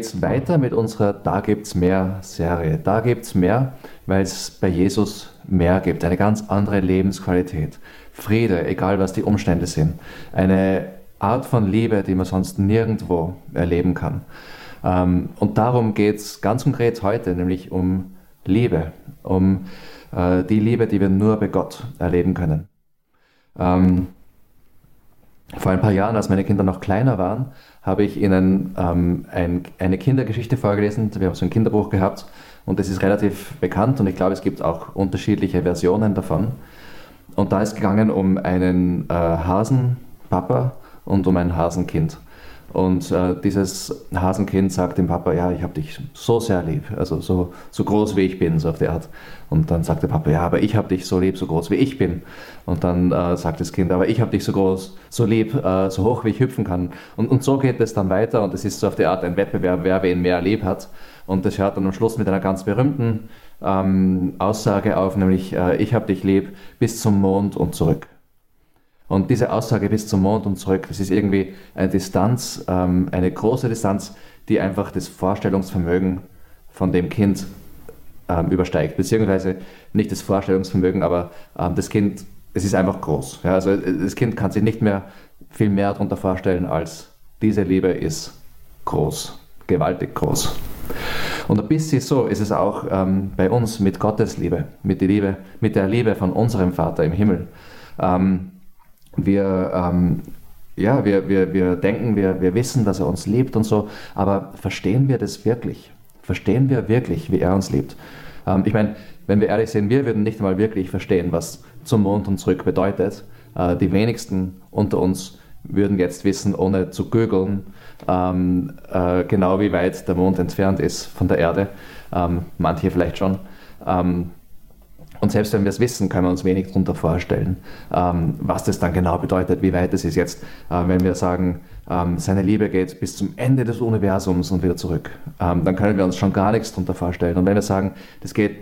es weiter mit unserer Da gibt's mehr Serie. Da gibt's mehr, weil es bei Jesus mehr gibt. Eine ganz andere Lebensqualität. Friede, egal was die Umstände sind. Eine Art von Liebe, die man sonst nirgendwo erleben kann. Ähm, und darum geht es ganz konkret heute, nämlich um Liebe, um äh, die Liebe, die wir nur bei Gott erleben können. Vor ein paar Jahren, als meine Kinder noch kleiner waren, habe ich ihnen ähm, ein, eine Kindergeschichte vorgelesen. Wir haben so ein Kinderbuch gehabt und das ist relativ bekannt und ich glaube, es gibt auch unterschiedliche Versionen davon. Und da ist gegangen um einen äh, Hasenpapa und um ein Hasenkind. Und äh, dieses Hasenkind sagt dem Papa, ja, ich habe dich so sehr lieb, also so, so groß wie ich bin, so auf die Art. Und dann sagt der Papa, ja, aber ich habe dich so lieb, so groß wie ich bin. Und dann äh, sagt das Kind, aber ich habe dich so groß, so lieb, äh, so hoch wie ich hüpfen kann. Und, und so geht es dann weiter und es ist so auf die Art ein Wettbewerb, wer wen mehr lieb hat. Und das hört dann am Schluss mit einer ganz berühmten ähm, Aussage auf, nämlich äh, ich habe dich lieb bis zum Mond und zurück. Und diese Aussage bis zum Mond und zurück, das ist irgendwie eine Distanz, ähm, eine große Distanz, die einfach das Vorstellungsvermögen von dem Kind ähm, übersteigt. Beziehungsweise nicht das Vorstellungsvermögen, aber ähm, das Kind, es ist einfach groß. Ja, also das Kind kann sich nicht mehr viel mehr darunter vorstellen, als diese Liebe ist groß, gewaltig groß. Und ein bisschen so ist es auch ähm, bei uns mit Gottes Liebe, mit, Liebe, mit der Liebe von unserem Vater im Himmel. Wir, ähm, ja, wir, wir, wir denken, wir, wir wissen, dass er uns liebt und so, aber verstehen wir das wirklich? Verstehen wir wirklich, wie er uns liebt? Ähm, ich meine, wenn wir ehrlich sind, wir würden nicht mal wirklich verstehen, was zum Mond und zurück bedeutet. Äh, die wenigsten unter uns würden jetzt wissen, ohne zu gögeln, ähm, äh, genau wie weit der Mond entfernt ist von der Erde. Ähm, manche vielleicht schon. Ähm, und selbst wenn wir es wissen, können wir uns wenig darunter vorstellen, ähm, was das dann genau bedeutet, wie weit es ist jetzt, äh, wenn wir sagen, ähm, seine Liebe geht bis zum Ende des Universums und wieder zurück. Ähm, dann können wir uns schon gar nichts darunter vorstellen. Und wenn wir sagen, das geht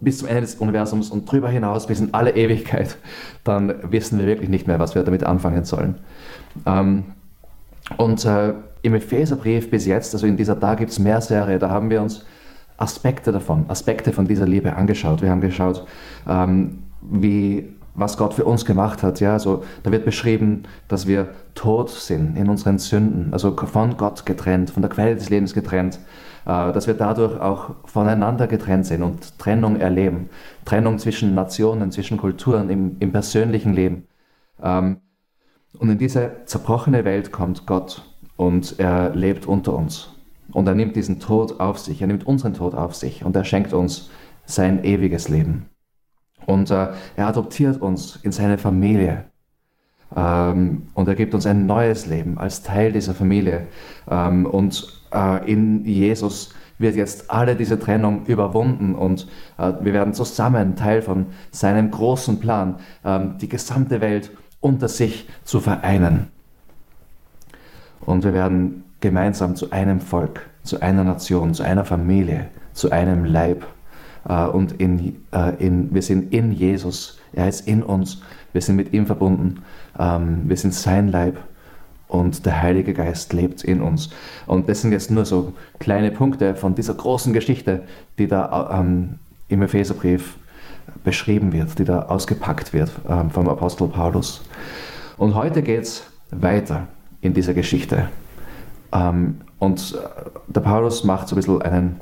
bis zum Ende des Universums und drüber hinaus bis in alle Ewigkeit, dann wissen wir wirklich nicht mehr, was wir damit anfangen sollen. Und äh, im Epheserbrief bis jetzt, also in dieser Da gibt es mehr Serie, da haben wir uns Aspekte davon, Aspekte von dieser Liebe angeschaut. Wir haben geschaut, ähm, wie, was Gott für uns gemacht hat. Ja, also da wird beschrieben, dass wir tot sind in unseren Sünden, also von Gott getrennt, von der Quelle des Lebens getrennt, äh, dass wir dadurch auch voneinander getrennt sind und Trennung erleben. Trennung zwischen Nationen, zwischen Kulturen, im, im persönlichen Leben. Ähm, und in diese zerbrochene Welt kommt Gott und er lebt unter uns. Und er nimmt diesen Tod auf sich, er nimmt unseren Tod auf sich und er schenkt uns sein ewiges Leben. Und äh, er adoptiert uns in seine Familie. Ähm, und er gibt uns ein neues Leben als Teil dieser Familie. Ähm, und äh, in Jesus wird jetzt alle diese Trennung überwunden und äh, wir werden zusammen Teil von seinem großen Plan, ähm, die gesamte Welt unter sich zu vereinen. Und wir werden gemeinsam zu einem Volk, zu einer Nation, zu einer Familie, zu einem Leib. Äh, und in, äh, in, wir sind in Jesus, er ist in uns, wir sind mit ihm verbunden, ähm, wir sind sein Leib und der Heilige Geist lebt in uns. Und das sind jetzt nur so kleine Punkte von dieser großen Geschichte, die da ähm, im Epheserbrief beschrieben wird, die da ausgepackt wird ähm, vom Apostel Paulus. Und heute geht es weiter in dieser Geschichte. Ähm, und äh, der Paulus macht so ein bisschen einen,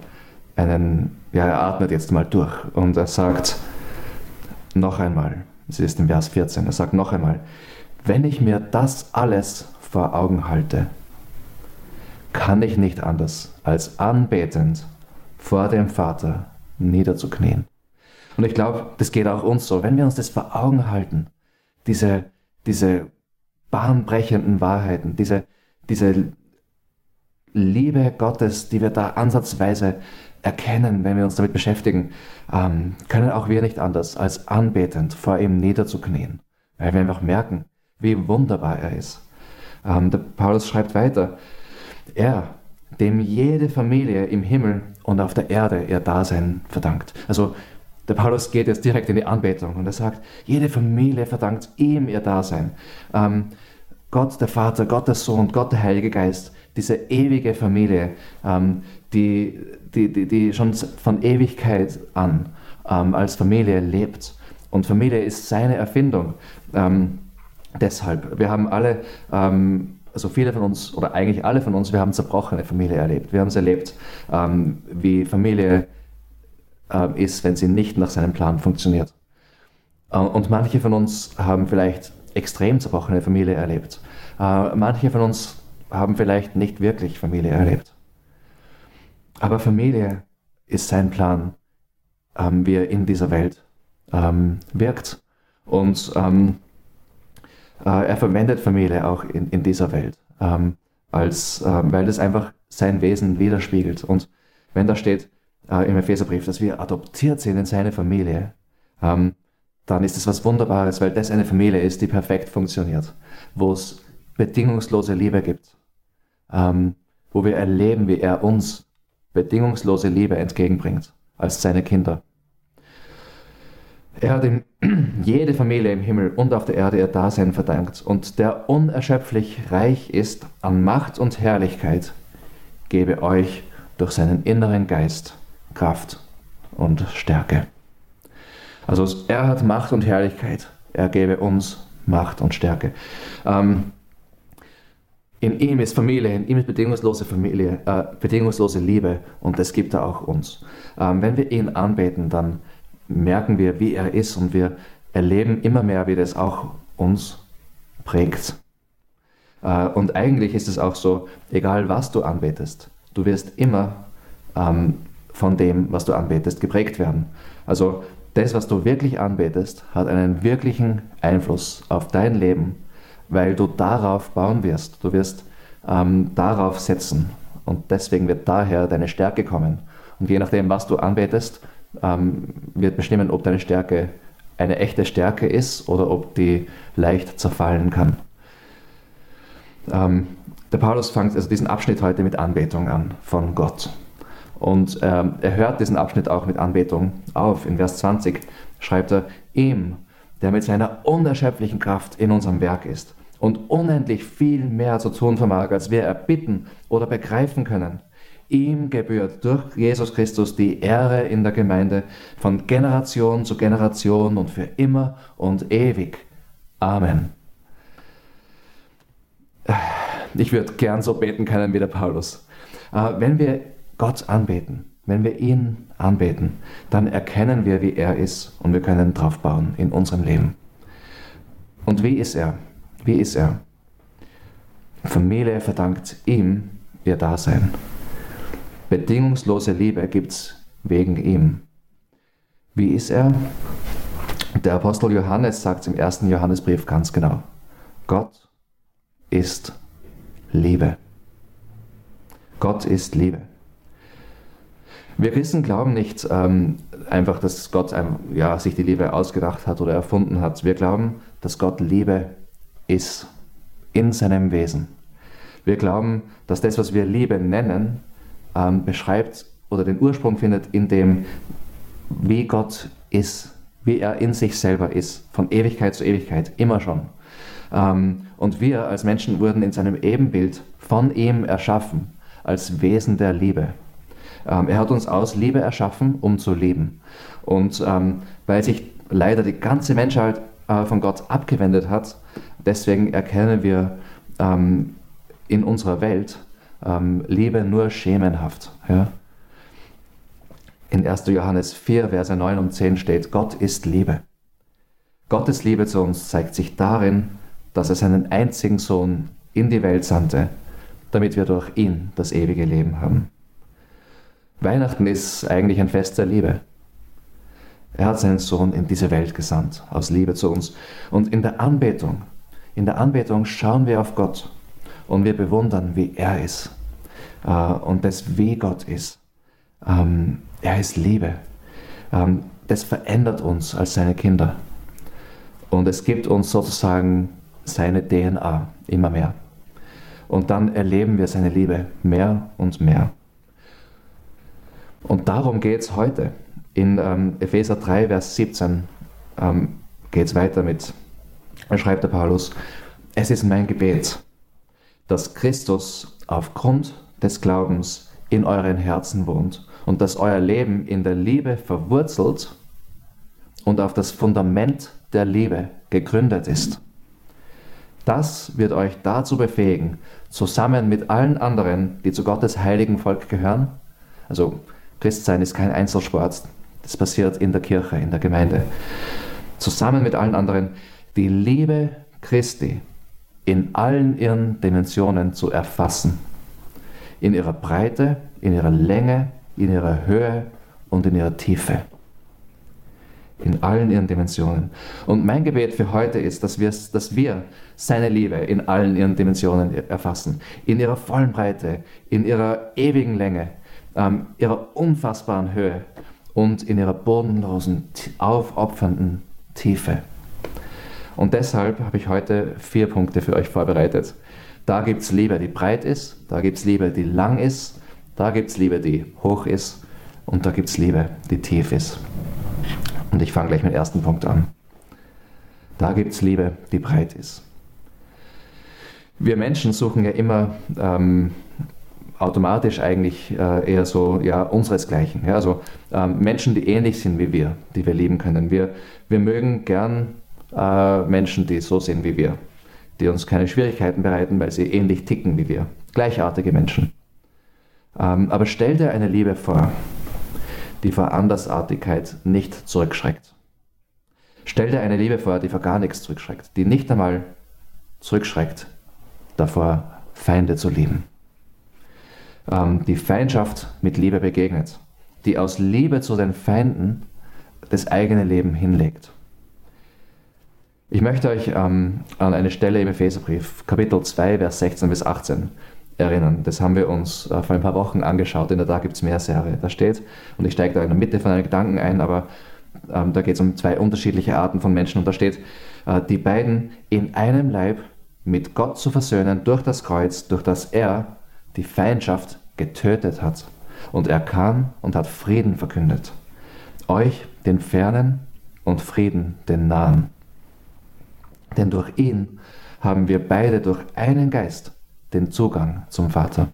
einen, ja, er atmet jetzt mal durch und er sagt noch einmal, das ist im Vers 14, er sagt noch einmal, wenn ich mir das alles vor Augen halte, kann ich nicht anders, als anbetend vor dem Vater niederzuknien. Und ich glaube, das geht auch uns so. Wenn wir uns das vor Augen halten, diese, diese bahnbrechenden Wahrheiten, diese, diese Liebe Gottes, die wir da ansatzweise erkennen, wenn wir uns damit beschäftigen, ähm, können auch wir nicht anders, als anbetend vor ihm niederzuknien, weil wir einfach merken, wie wunderbar er ist. Ähm, der Paulus schreibt weiter, er, dem jede Familie im Himmel und auf der Erde ihr Dasein verdankt. Also der Paulus geht jetzt direkt in die Anbetung und er sagt, jede Familie verdankt ihm ihr Dasein. Ähm, Gott der Vater, Gott der Sohn, Gott der Heilige Geist, diese ewige Familie, ähm, die, die, die, die schon von Ewigkeit an ähm, als Familie lebt. Und Familie ist seine Erfindung. Ähm, deshalb, wir haben alle, also viele von uns, oder eigentlich alle von uns, wir haben zerbrochene Familie erlebt. Wir haben es erlebt, ähm, wie Familie äh, ist, wenn sie nicht nach seinem Plan funktioniert. Äh, und manche von uns haben vielleicht extrem zerbrochene Familie erlebt. Äh, manche von uns haben vielleicht nicht wirklich Familie erlebt. Aber Familie ist sein Plan, ähm, wie er in dieser Welt ähm, wirkt. Und ähm, äh, er verwendet Familie auch in, in dieser Welt, ähm, als, äh, weil das einfach sein Wesen widerspiegelt. Und wenn da steht äh, im Epheserbrief, dass wir adoptiert sind in seine Familie, ähm, dann ist es was Wunderbares, weil das eine Familie ist, die perfekt funktioniert, wo es bedingungslose Liebe gibt, ähm, wo wir erleben, wie er uns bedingungslose Liebe entgegenbringt als seine Kinder. Er hat ihm jede Familie im Himmel und auf der Erde ihr Dasein verdankt und der unerschöpflich reich ist an Macht und Herrlichkeit, gebe euch durch seinen inneren Geist Kraft und Stärke. Also er hat Macht und Herrlichkeit, er gebe uns Macht und Stärke. Ähm, in ihm ist Familie, in ihm ist bedingungslose Familie, äh, bedingungslose Liebe und das gibt er auch uns. Ähm, wenn wir ihn anbeten, dann merken wir, wie er ist und wir erleben immer mehr, wie das auch uns prägt. Äh, und eigentlich ist es auch so, egal was du anbetest, du wirst immer ähm, von dem, was du anbetest, geprägt werden. Also das, was du wirklich anbetest, hat einen wirklichen Einfluss auf dein Leben, weil du darauf bauen wirst. Du wirst ähm, darauf setzen. Und deswegen wird daher deine Stärke kommen. Und je nachdem, was du anbetest, ähm, wird bestimmen, ob deine Stärke eine echte Stärke ist oder ob die leicht zerfallen kann. Ähm, der Paulus fängt also diesen Abschnitt heute mit Anbetung an von Gott. Und ähm, er hört diesen Abschnitt auch mit Anbetung auf. In Vers 20 schreibt er, ihm, der mit seiner unerschöpflichen Kraft in unserem Werk ist und unendlich viel mehr zu tun vermag, als wir erbitten oder begreifen können. Ihm gebührt durch Jesus Christus die Ehre in der Gemeinde von Generation zu Generation und für immer und ewig. Amen. Ich würde gern so beten können wie der Paulus. Äh, wenn wir Gott anbeten, wenn wir ihn anbeten, dann erkennen wir, wie er ist und wir können drauf bauen in unserem Leben. Und wie ist er? Wie ist er? Familie verdankt ihm ihr Dasein. Bedingungslose Liebe gibt es wegen ihm. Wie ist er? Der Apostel Johannes sagt im ersten Johannesbrief ganz genau, Gott ist Liebe. Gott ist Liebe. Wir Christen glauben nicht ähm, einfach, dass Gott ja, sich die Liebe ausgedacht hat oder erfunden hat. Wir glauben, dass Gott Liebe ist in seinem Wesen. Wir glauben, dass das, was wir Liebe nennen, ähm, beschreibt oder den Ursprung findet in dem, wie Gott ist, wie er in sich selber ist, von Ewigkeit zu Ewigkeit, immer schon. Ähm, und wir als Menschen wurden in seinem Ebenbild von ihm erschaffen, als Wesen der Liebe. Ähm, er hat uns aus Liebe erschaffen, um zu leben. Und ähm, weil sich leider die ganze Menschheit äh, von Gott abgewendet hat, deswegen erkennen wir ähm, in unserer Welt ähm, Liebe nur schemenhaft. Ja? In 1. Johannes 4, Verse 9 und 10 steht, Gott ist Liebe. Gottes Liebe zu uns zeigt sich darin, dass er seinen einzigen Sohn in die Welt sandte, damit wir durch ihn das ewige Leben haben. Weihnachten ist eigentlich ein Fest der Liebe. Er hat seinen Sohn in diese Welt gesandt, aus Liebe zu uns. Und in der Anbetung, in der Anbetung schauen wir auf Gott und wir bewundern, wie er ist äh, und das, wie Gott ist. Ähm, er ist Liebe. Ähm, das verändert uns als seine Kinder. Und es gibt uns sozusagen seine DNA immer mehr. Und dann erleben wir seine Liebe mehr und mehr. Und darum geht es heute. In ähm, Epheser 3, Vers 17 ähm, geht es weiter mit, schreibt der Paulus, es ist mein Gebet, dass Christus aufgrund des Glaubens in euren Herzen wohnt und dass euer Leben in der Liebe verwurzelt und auf das Fundament der Liebe gegründet ist. Das wird euch dazu befähigen, zusammen mit allen anderen, die zu Gottes heiligen Volk gehören, also Christsein ist kein Einzelsport, das passiert in der Kirche, in der Gemeinde, zusammen mit allen anderen die Liebe Christi in allen ihren Dimensionen zu erfassen. In ihrer Breite, in ihrer Länge, in ihrer Höhe und in ihrer Tiefe. In allen ihren Dimensionen. Und mein Gebet für heute ist, dass wir, dass wir seine Liebe in allen ihren Dimensionen erfassen. In ihrer vollen Breite, in ihrer ewigen Länge, ähm, ihrer unfassbaren Höhe und in ihrer bodenlosen, aufopfernden Tiefe. Und deshalb habe ich heute vier Punkte für euch vorbereitet. Da gibt es Liebe, die breit ist, da gibt es Liebe, die lang ist, da gibt es Liebe, die hoch ist und da gibt es Liebe, die tief ist. Und ich fange gleich mit dem ersten Punkt an. Da gibt es Liebe, die breit ist. Wir Menschen suchen ja immer ähm, automatisch eigentlich äh, eher so ja, unseresgleichen. Ja, also ähm, Menschen, die ähnlich sind wie wir, die wir lieben können. Wir, wir mögen gern äh, Menschen, die so sind wie wir, die uns keine Schwierigkeiten bereiten, weil sie ähnlich ticken wie wir. Gleichartige Menschen. Ähm, aber stell dir eine Liebe vor, die vor Andersartigkeit nicht zurückschreckt. Stell dir eine Liebe vor, die vor gar nichts zurückschreckt, die nicht einmal zurückschreckt davor, Feinde zu lieben. Ähm, die Feindschaft mit Liebe begegnet, die aus Liebe zu den Feinden das eigene Leben hinlegt. Ich möchte euch ähm, an eine Stelle im Epheserbrief, Kapitel 2, Vers 16 bis 18 erinnern. Das haben wir uns äh, vor ein paar Wochen angeschaut in der Da gibt es mehr Serie. Da steht, und ich steige da in der Mitte von einem Gedanken ein, aber ähm, da geht es um zwei unterschiedliche Arten von Menschen und da steht, äh, die beiden in einem Leib mit Gott zu versöhnen durch das Kreuz, durch das er die Feindschaft getötet hat. Und er kam und hat Frieden verkündet. Euch den Fernen und Frieden den Nahen. Denn durch ihn haben wir beide durch einen Geist den Zugang zum Vater.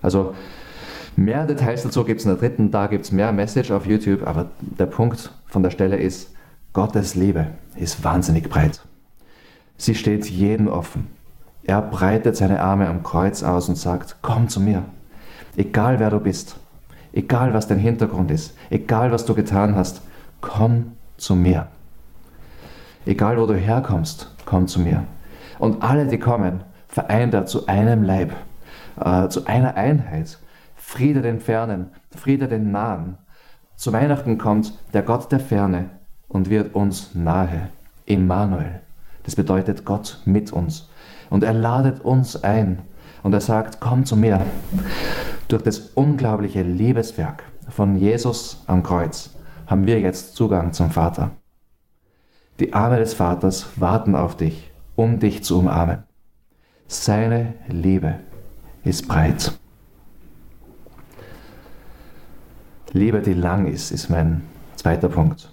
Also mehr Details dazu gibt es in der dritten, da gibt es mehr Message auf YouTube, aber der Punkt von der Stelle ist, Gottes Liebe ist wahnsinnig breit. Sie steht jedem offen. Er breitet seine Arme am Kreuz aus und sagt, komm zu mir. Egal wer du bist, egal was dein Hintergrund ist, egal was du getan hast, komm zu mir. Egal wo du herkommst, komm zu mir. Und alle, die kommen, vereint er zu einem Leib, äh, zu einer Einheit. Friede den Fernen, Friede den Nahen. Zu Weihnachten kommt der Gott der Ferne und wird uns nahe. Immanuel. Das bedeutet Gott mit uns. Und er ladet uns ein und er sagt, komm zu mir. Durch das unglaubliche Liebeswerk von Jesus am Kreuz haben wir jetzt Zugang zum Vater. Die Arme des Vaters warten auf dich, um dich zu umarmen. Seine Liebe ist breit. Liebe, die lang ist, ist mein zweiter Punkt.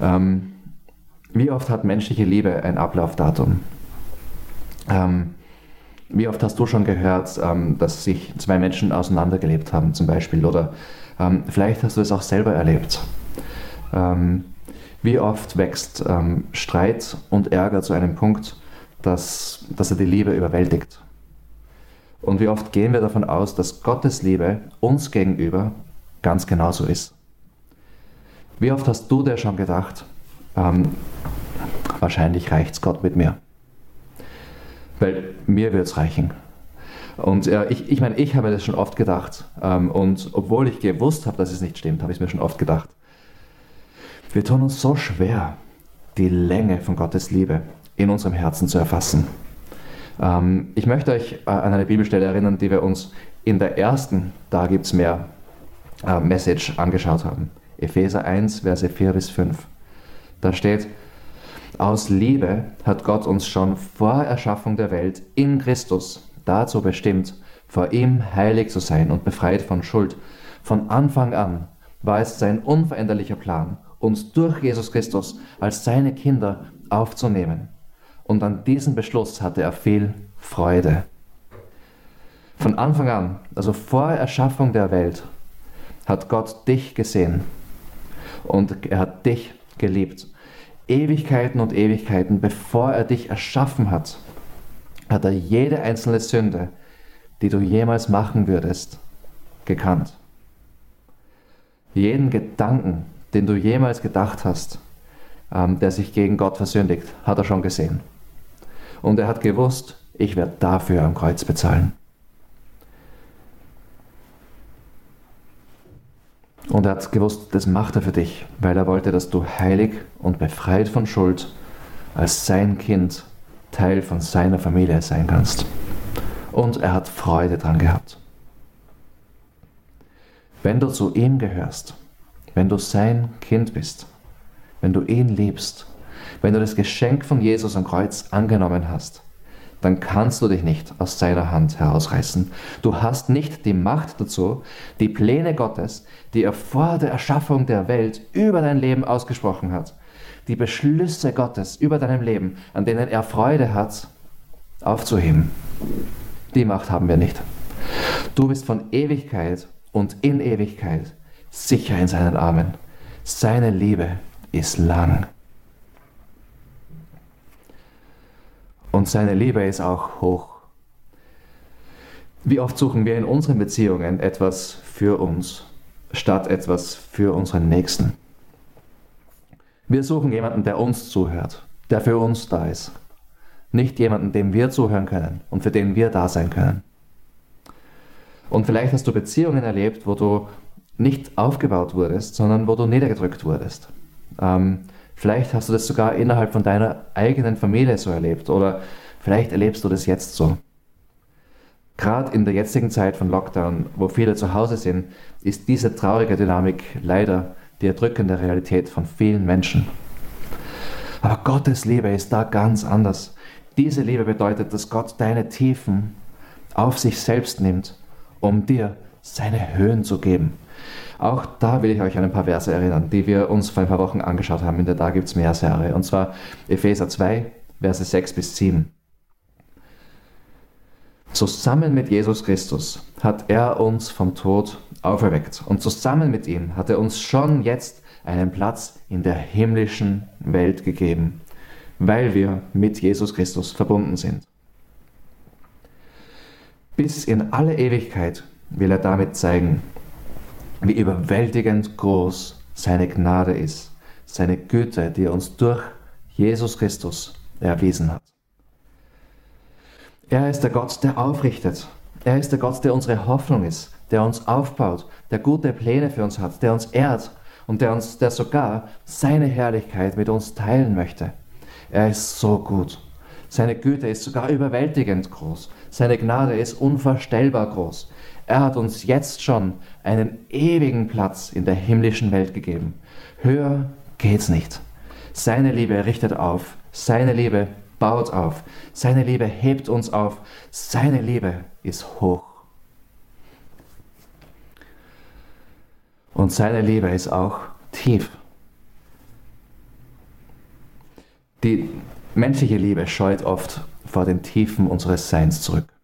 Ähm, wie oft hat menschliche Liebe ein Ablaufdatum? Ähm, wie oft hast du schon gehört, ähm, dass sich zwei Menschen auseinandergelebt haben, zum Beispiel? Oder ähm, vielleicht hast du es auch selber erlebt. Wie oft wächst ähm, Streit und Ärger zu einem Punkt, dass, dass er die Liebe überwältigt? Und wie oft gehen wir davon aus, dass Gottes Liebe uns gegenüber ganz genauso ist? Wie oft hast du dir schon gedacht, ähm, wahrscheinlich reicht's Gott mit mir? Weil mir wird es reichen. Und äh, ich, ich meine, ich habe mir das schon oft gedacht. Ähm, und obwohl ich gewusst habe, dass es nicht stimmt, habe ich es mir schon oft gedacht. Wir tun uns so schwer, die Länge von Gottes Liebe in unserem Herzen zu erfassen. Ähm, ich möchte euch äh, an eine Bibelstelle erinnern, die wir uns in der ersten, da gibt es mehr, äh, Message angeschaut haben. Epheser 1, Verse 4 bis 5. Da steht, aus Liebe hat Gott uns schon vor Erschaffung der Welt in Christus dazu bestimmt, vor ihm heilig zu sein und befreit von Schuld. Von Anfang an war es sein unveränderlicher Plan, uns durch Jesus Christus als seine Kinder aufzunehmen. Und an diesen Beschluss hatte er viel Freude. Von Anfang an, also vor Erschaffung der Welt, hat Gott dich gesehen und er hat dich geliebt. Ewigkeiten und Ewigkeiten, bevor er dich erschaffen hat, hat er jede einzelne Sünde, die du jemals machen würdest, gekannt. Jeden Gedanken, den du jemals gedacht hast, ähm, der sich gegen Gott versündigt, hat er schon gesehen. Und er hat gewusst, ich werde dafür am Kreuz bezahlen. Und er hat gewusst, das macht er für dich, weil er wollte, dass du heilig und befreit von Schuld als sein Kind Teil von seiner Familie sein kannst. Und er hat Freude dran gehabt. Wenn du zu ihm gehörst, wenn du sein Kind bist, wenn du ihn liebst, wenn du das Geschenk von Jesus am Kreuz angenommen hast, dann kannst du dich nicht aus seiner Hand herausreißen. Du hast nicht die Macht dazu, die Pläne Gottes, die er vor der Erschaffung der Welt über dein Leben ausgesprochen hat, die Beschlüsse Gottes über deinem Leben, an denen er Freude hat, aufzuheben. Die Macht haben wir nicht. Du bist von Ewigkeit und in Ewigkeit sicher in seinen Armen. Seine Liebe ist lang. Und seine Liebe ist auch hoch. Wie oft suchen wir in unseren Beziehungen etwas für uns, statt etwas für unseren Nächsten? Wir suchen jemanden, der uns zuhört, der für uns da ist. Nicht jemanden, dem wir zuhören können und für den wir da sein können. Und vielleicht hast du Beziehungen erlebt, wo du nicht aufgebaut wurdest, sondern wo du niedergedrückt wurdest. Ähm, Vielleicht hast du das sogar innerhalb von deiner eigenen Familie so erlebt oder vielleicht erlebst du das jetzt so. Gerade in der jetzigen Zeit von Lockdown, wo viele zu Hause sind, ist diese traurige Dynamik leider die erdrückende Realität von vielen Menschen. Aber Gottes Liebe ist da ganz anders. Diese Liebe bedeutet, dass Gott deine Tiefen auf sich selbst nimmt, um dir seine Höhen zu geben. Auch da will ich euch an ein paar Verse erinnern, die wir uns vor ein paar Wochen angeschaut haben in der Da gibt's mehr Serie. Und zwar Epheser 2, Verse 6 bis 7. Zusammen mit Jesus Christus hat er uns vom Tod auferweckt und zusammen mit ihm hat er uns schon jetzt einen Platz in der himmlischen Welt gegeben, weil wir mit Jesus Christus verbunden sind. Bis in alle Ewigkeit will er damit zeigen, wie überwältigend groß seine Gnade ist, seine Güte, die er uns durch Jesus Christus erwiesen hat. Er ist der Gott, der aufrichtet. Er ist der Gott, der unsere Hoffnung ist, der uns aufbaut, der gute Pläne für uns hat, der uns ehrt und der uns, der sogar seine Herrlichkeit mit uns teilen möchte. Er ist so gut. Seine Güte ist sogar überwältigend groß. Seine Gnade ist unvorstellbar groß. Er hat uns jetzt schon einen ewigen Platz in der himmlischen Welt gegeben. Höher geht's nicht. Seine Liebe richtet auf. Seine Liebe baut auf. Seine Liebe hebt uns auf. Seine Liebe ist hoch. Und seine Liebe ist auch tief. Die menschliche Liebe scheut oft vor den Tiefen unseres Seins zurück.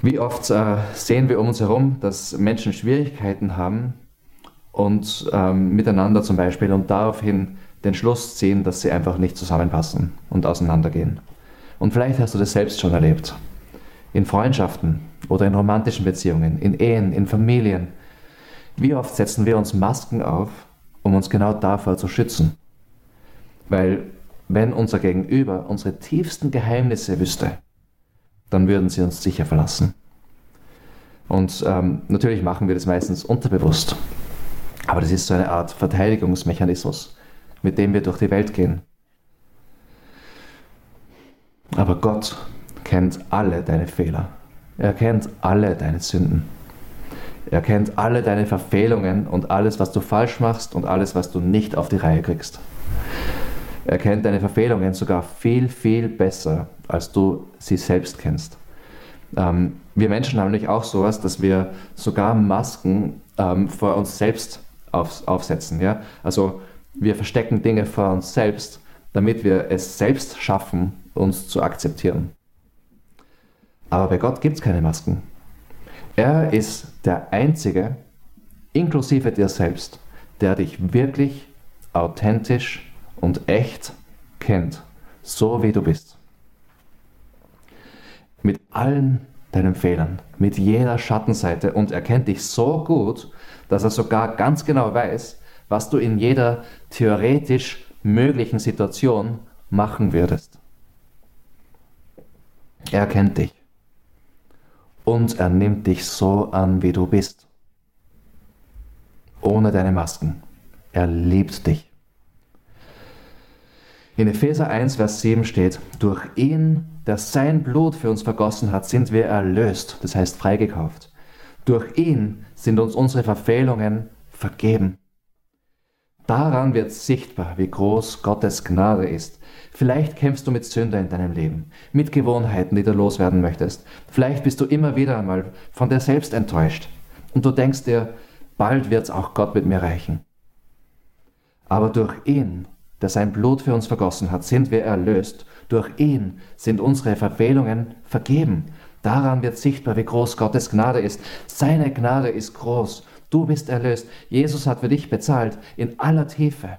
Wie oft äh, sehen wir um uns herum, dass Menschen Schwierigkeiten haben und ähm, miteinander zum Beispiel und daraufhin den Schluss ziehen, dass sie einfach nicht zusammenpassen und auseinandergehen. Und vielleicht hast du das selbst schon erlebt. In Freundschaften oder in romantischen Beziehungen, in Ehen, in Familien. Wie oft setzen wir uns Masken auf, um uns genau davor zu schützen? Weil wenn unser Gegenüber unsere tiefsten Geheimnisse wüsste, dann würden sie uns sicher verlassen. Und ähm, natürlich machen wir das meistens unterbewusst. Aber das ist so eine Art Verteidigungsmechanismus, mit dem wir durch die Welt gehen. Aber Gott kennt alle deine Fehler. Er kennt alle deine Sünden. Er kennt alle deine Verfehlungen und alles, was du falsch machst und alles, was du nicht auf die Reihe kriegst. Er kennt deine Verfehlungen sogar viel, viel besser als du sie selbst kennst. Ähm, wir Menschen haben nämlich auch sowas, dass wir sogar Masken ähm, vor uns selbst auf, aufsetzen. Ja? Also wir verstecken Dinge vor uns selbst, damit wir es selbst schaffen, uns zu akzeptieren. Aber bei Gott gibt es keine Masken. Er ist der Einzige, inklusive dir selbst, der dich wirklich authentisch und echt kennt, so wie du bist. Mit allen deinen Fehlern, mit jeder Schattenseite und er kennt dich so gut, dass er sogar ganz genau weiß, was du in jeder theoretisch möglichen Situation machen würdest. Er kennt dich und er nimmt dich so an, wie du bist. Ohne deine Masken. Er liebt dich. In Epheser 1, Vers 7 steht, durch ihn, der sein Blut für uns vergossen hat, sind wir erlöst, das heißt freigekauft. Durch ihn sind uns unsere Verfehlungen vergeben. Daran wird sichtbar, wie groß Gottes Gnade ist. Vielleicht kämpfst du mit Sünde in deinem Leben, mit Gewohnheiten, die du loswerden möchtest. Vielleicht bist du immer wieder einmal von dir selbst enttäuscht und du denkst dir, bald wird's auch Gott mit mir reichen. Aber durch ihn, der sein Blut für uns vergossen hat, sind wir erlöst. Durch ihn sind unsere Verfehlungen vergeben. Daran wird sichtbar, wie groß Gottes Gnade ist. Seine Gnade ist groß Du bist erlöst. Jesus hat für dich bezahlt in aller Tiefe.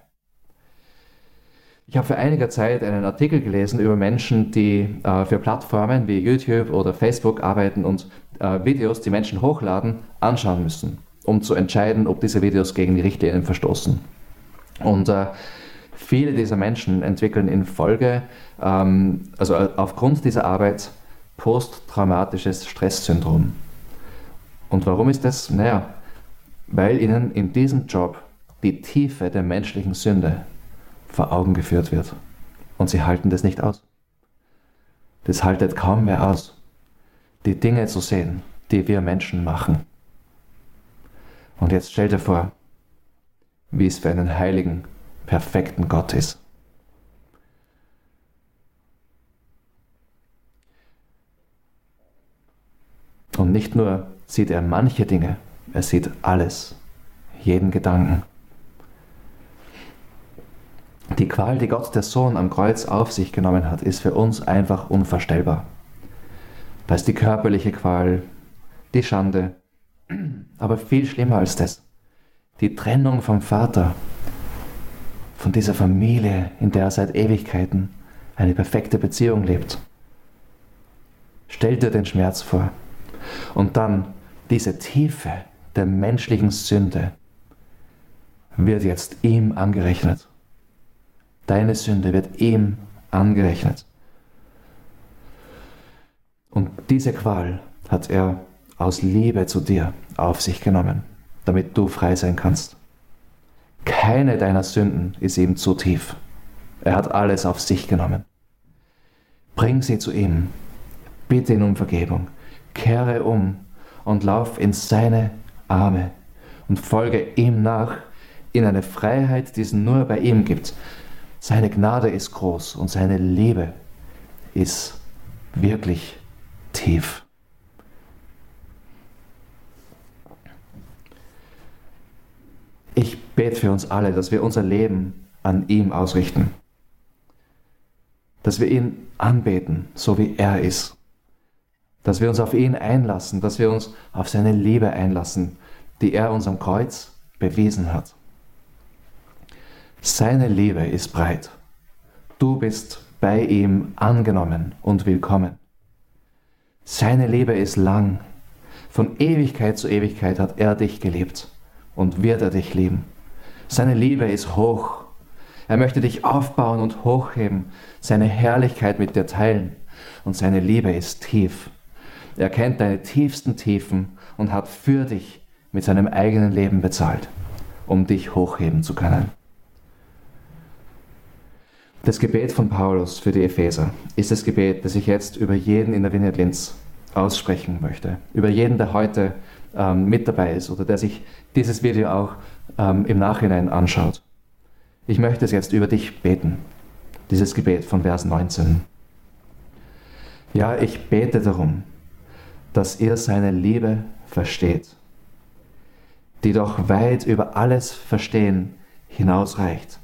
Ich habe vor einiger Zeit einen Artikel gelesen über Menschen, die äh, für Plattformen wie YouTube oder Facebook arbeiten und äh, Videos, die Menschen hochladen, anschauen müssen, um zu entscheiden, ob diese Videos gegen die Richtlinien verstoßen. Und äh, viele dieser Menschen entwickeln in Folge, ähm, also äh, aufgrund dieser Arbeit, posttraumatisches Stresssyndrom. Und warum ist das? Naja, weil ihnen in diesem Job die Tiefe der menschlichen Sünde vor Augen geführt wird. Und sie halten das nicht aus. Das haltet kaum mehr aus, die Dinge zu sehen, die wir Menschen machen. Und jetzt stell dir vor, wie es für einen heiligen, perfekten Gott ist. Und nicht nur sieht er manche Dinge, er sieht alles, jeden Gedanken. Die Qual, die Gott der Sohn am Kreuz auf sich genommen hat, ist für uns einfach unvorstellbar. Da ist die körperliche Qual, die Schande, aber viel schlimmer als das, die Trennung vom Vater, von dieser Familie, in der er seit Ewigkeiten eine perfekte Beziehung lebt. Stell dir den Schmerz vor und dann diese Tiefe, der menschlichen Sünde wird jetzt ihm angerechnet. Deine Sünde wird ihm angerechnet. Und diese Qual hat er aus Liebe zu dir auf sich genommen, damit du frei sein kannst. Keine deiner Sünden ist ihm zu tief. Er hat alles auf sich genommen. Bring sie zu ihm, bitte ihn um Vergebung, kehre um und lauf in seine Arme und folge ihm nach in eine Freiheit, die es nur bei ihm gibt. Seine Gnade ist groß und seine Liebe ist wirklich tief. Ich bete für uns alle, dass wir unser Leben an ihm ausrichten. Dass wir ihn anbeten, so wie er ist dass wir uns auf ihn einlassen, dass wir uns auf seine Liebe einlassen, die er uns am Kreuz bewiesen hat. Seine Liebe ist breit. Du bist bei ihm angenommen und willkommen. Seine Liebe ist lang. Von Ewigkeit zu Ewigkeit hat er dich geliebt und wird er dich lieben. Seine Liebe ist hoch. Er möchte dich aufbauen und hochheben, seine Herrlichkeit mit dir teilen. Und seine Liebe ist tief. Er kennt deine tiefsten Tiefen und hat für dich mit seinem eigenen Leben bezahlt, um dich hochheben zu können. Das Gebet von Paulus für die Epheser ist das Gebet, das ich jetzt über jeden in der Vineyard Linz aussprechen möchte. Über jeden, der heute ähm, mit dabei ist oder der sich dieses Video auch ähm, im Nachhinein anschaut. Ich möchte es jetzt über dich beten. Dieses Gebet von Vers 19. Ja, ich bete darum, dass ihr seine Liebe versteht, die doch weit über alles Verstehen hinausreicht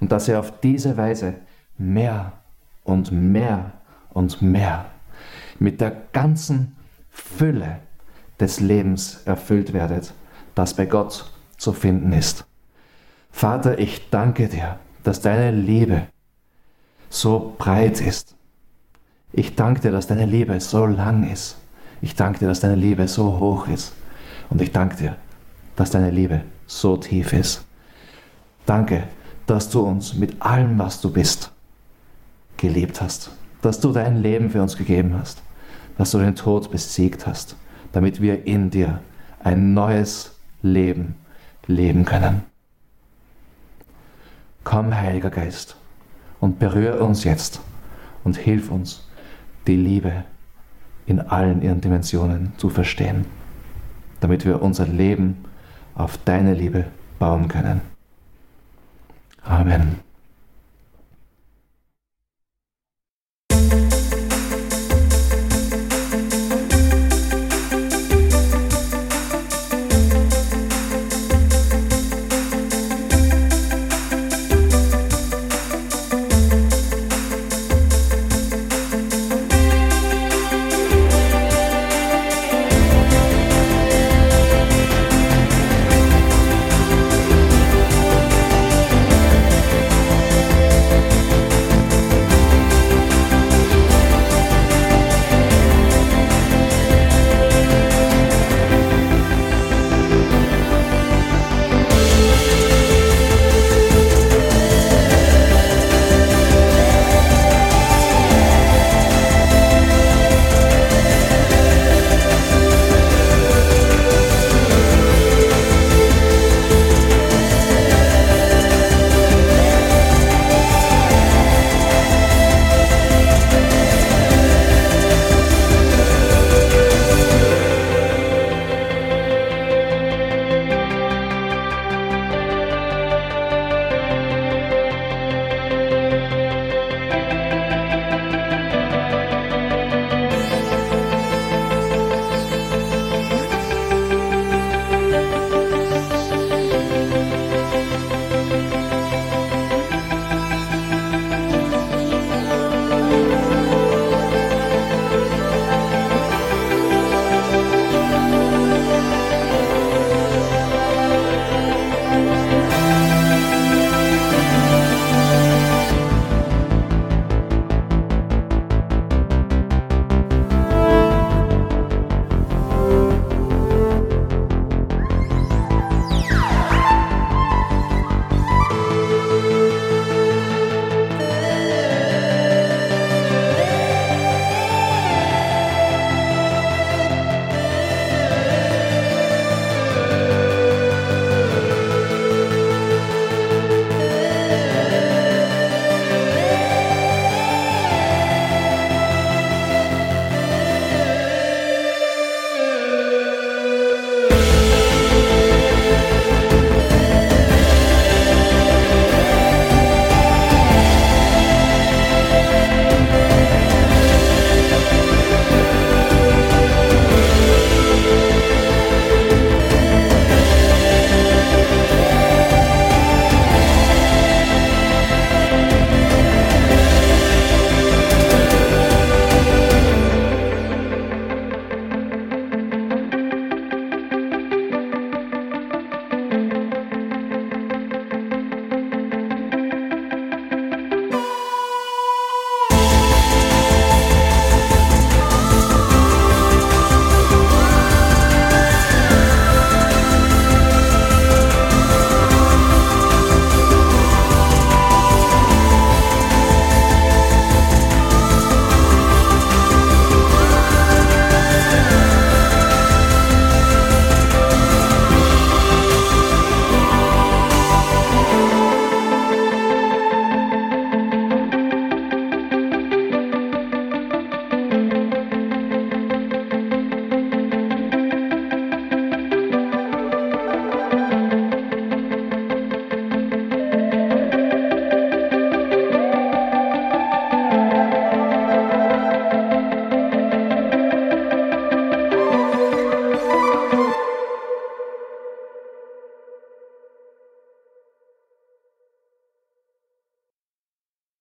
und dass ihr auf diese Weise mehr und mehr und mehr mit der ganzen Fülle des Lebens erfüllt werdet, das bei Gott zu finden ist. Vater, ich danke dir, dass deine Liebe so breit ist. Ich danke dir, dass deine Liebe so lang ist. Ich danke dir, dass deine Liebe so hoch ist. Und ich danke dir, dass deine Liebe so tief ist. Danke, dass du uns mit allem, was du bist, geliebt hast. Dass du dein Leben für uns gegeben hast. Dass du den Tod besiegt hast, damit wir in dir ein neues Leben leben können. Komm, Heiliger Geist, und berühre uns jetzt und hilf uns, die Liebe in allen ihren Dimensionen zu verstehen, damit wir unser Leben auf deine Liebe bauen können. Amen.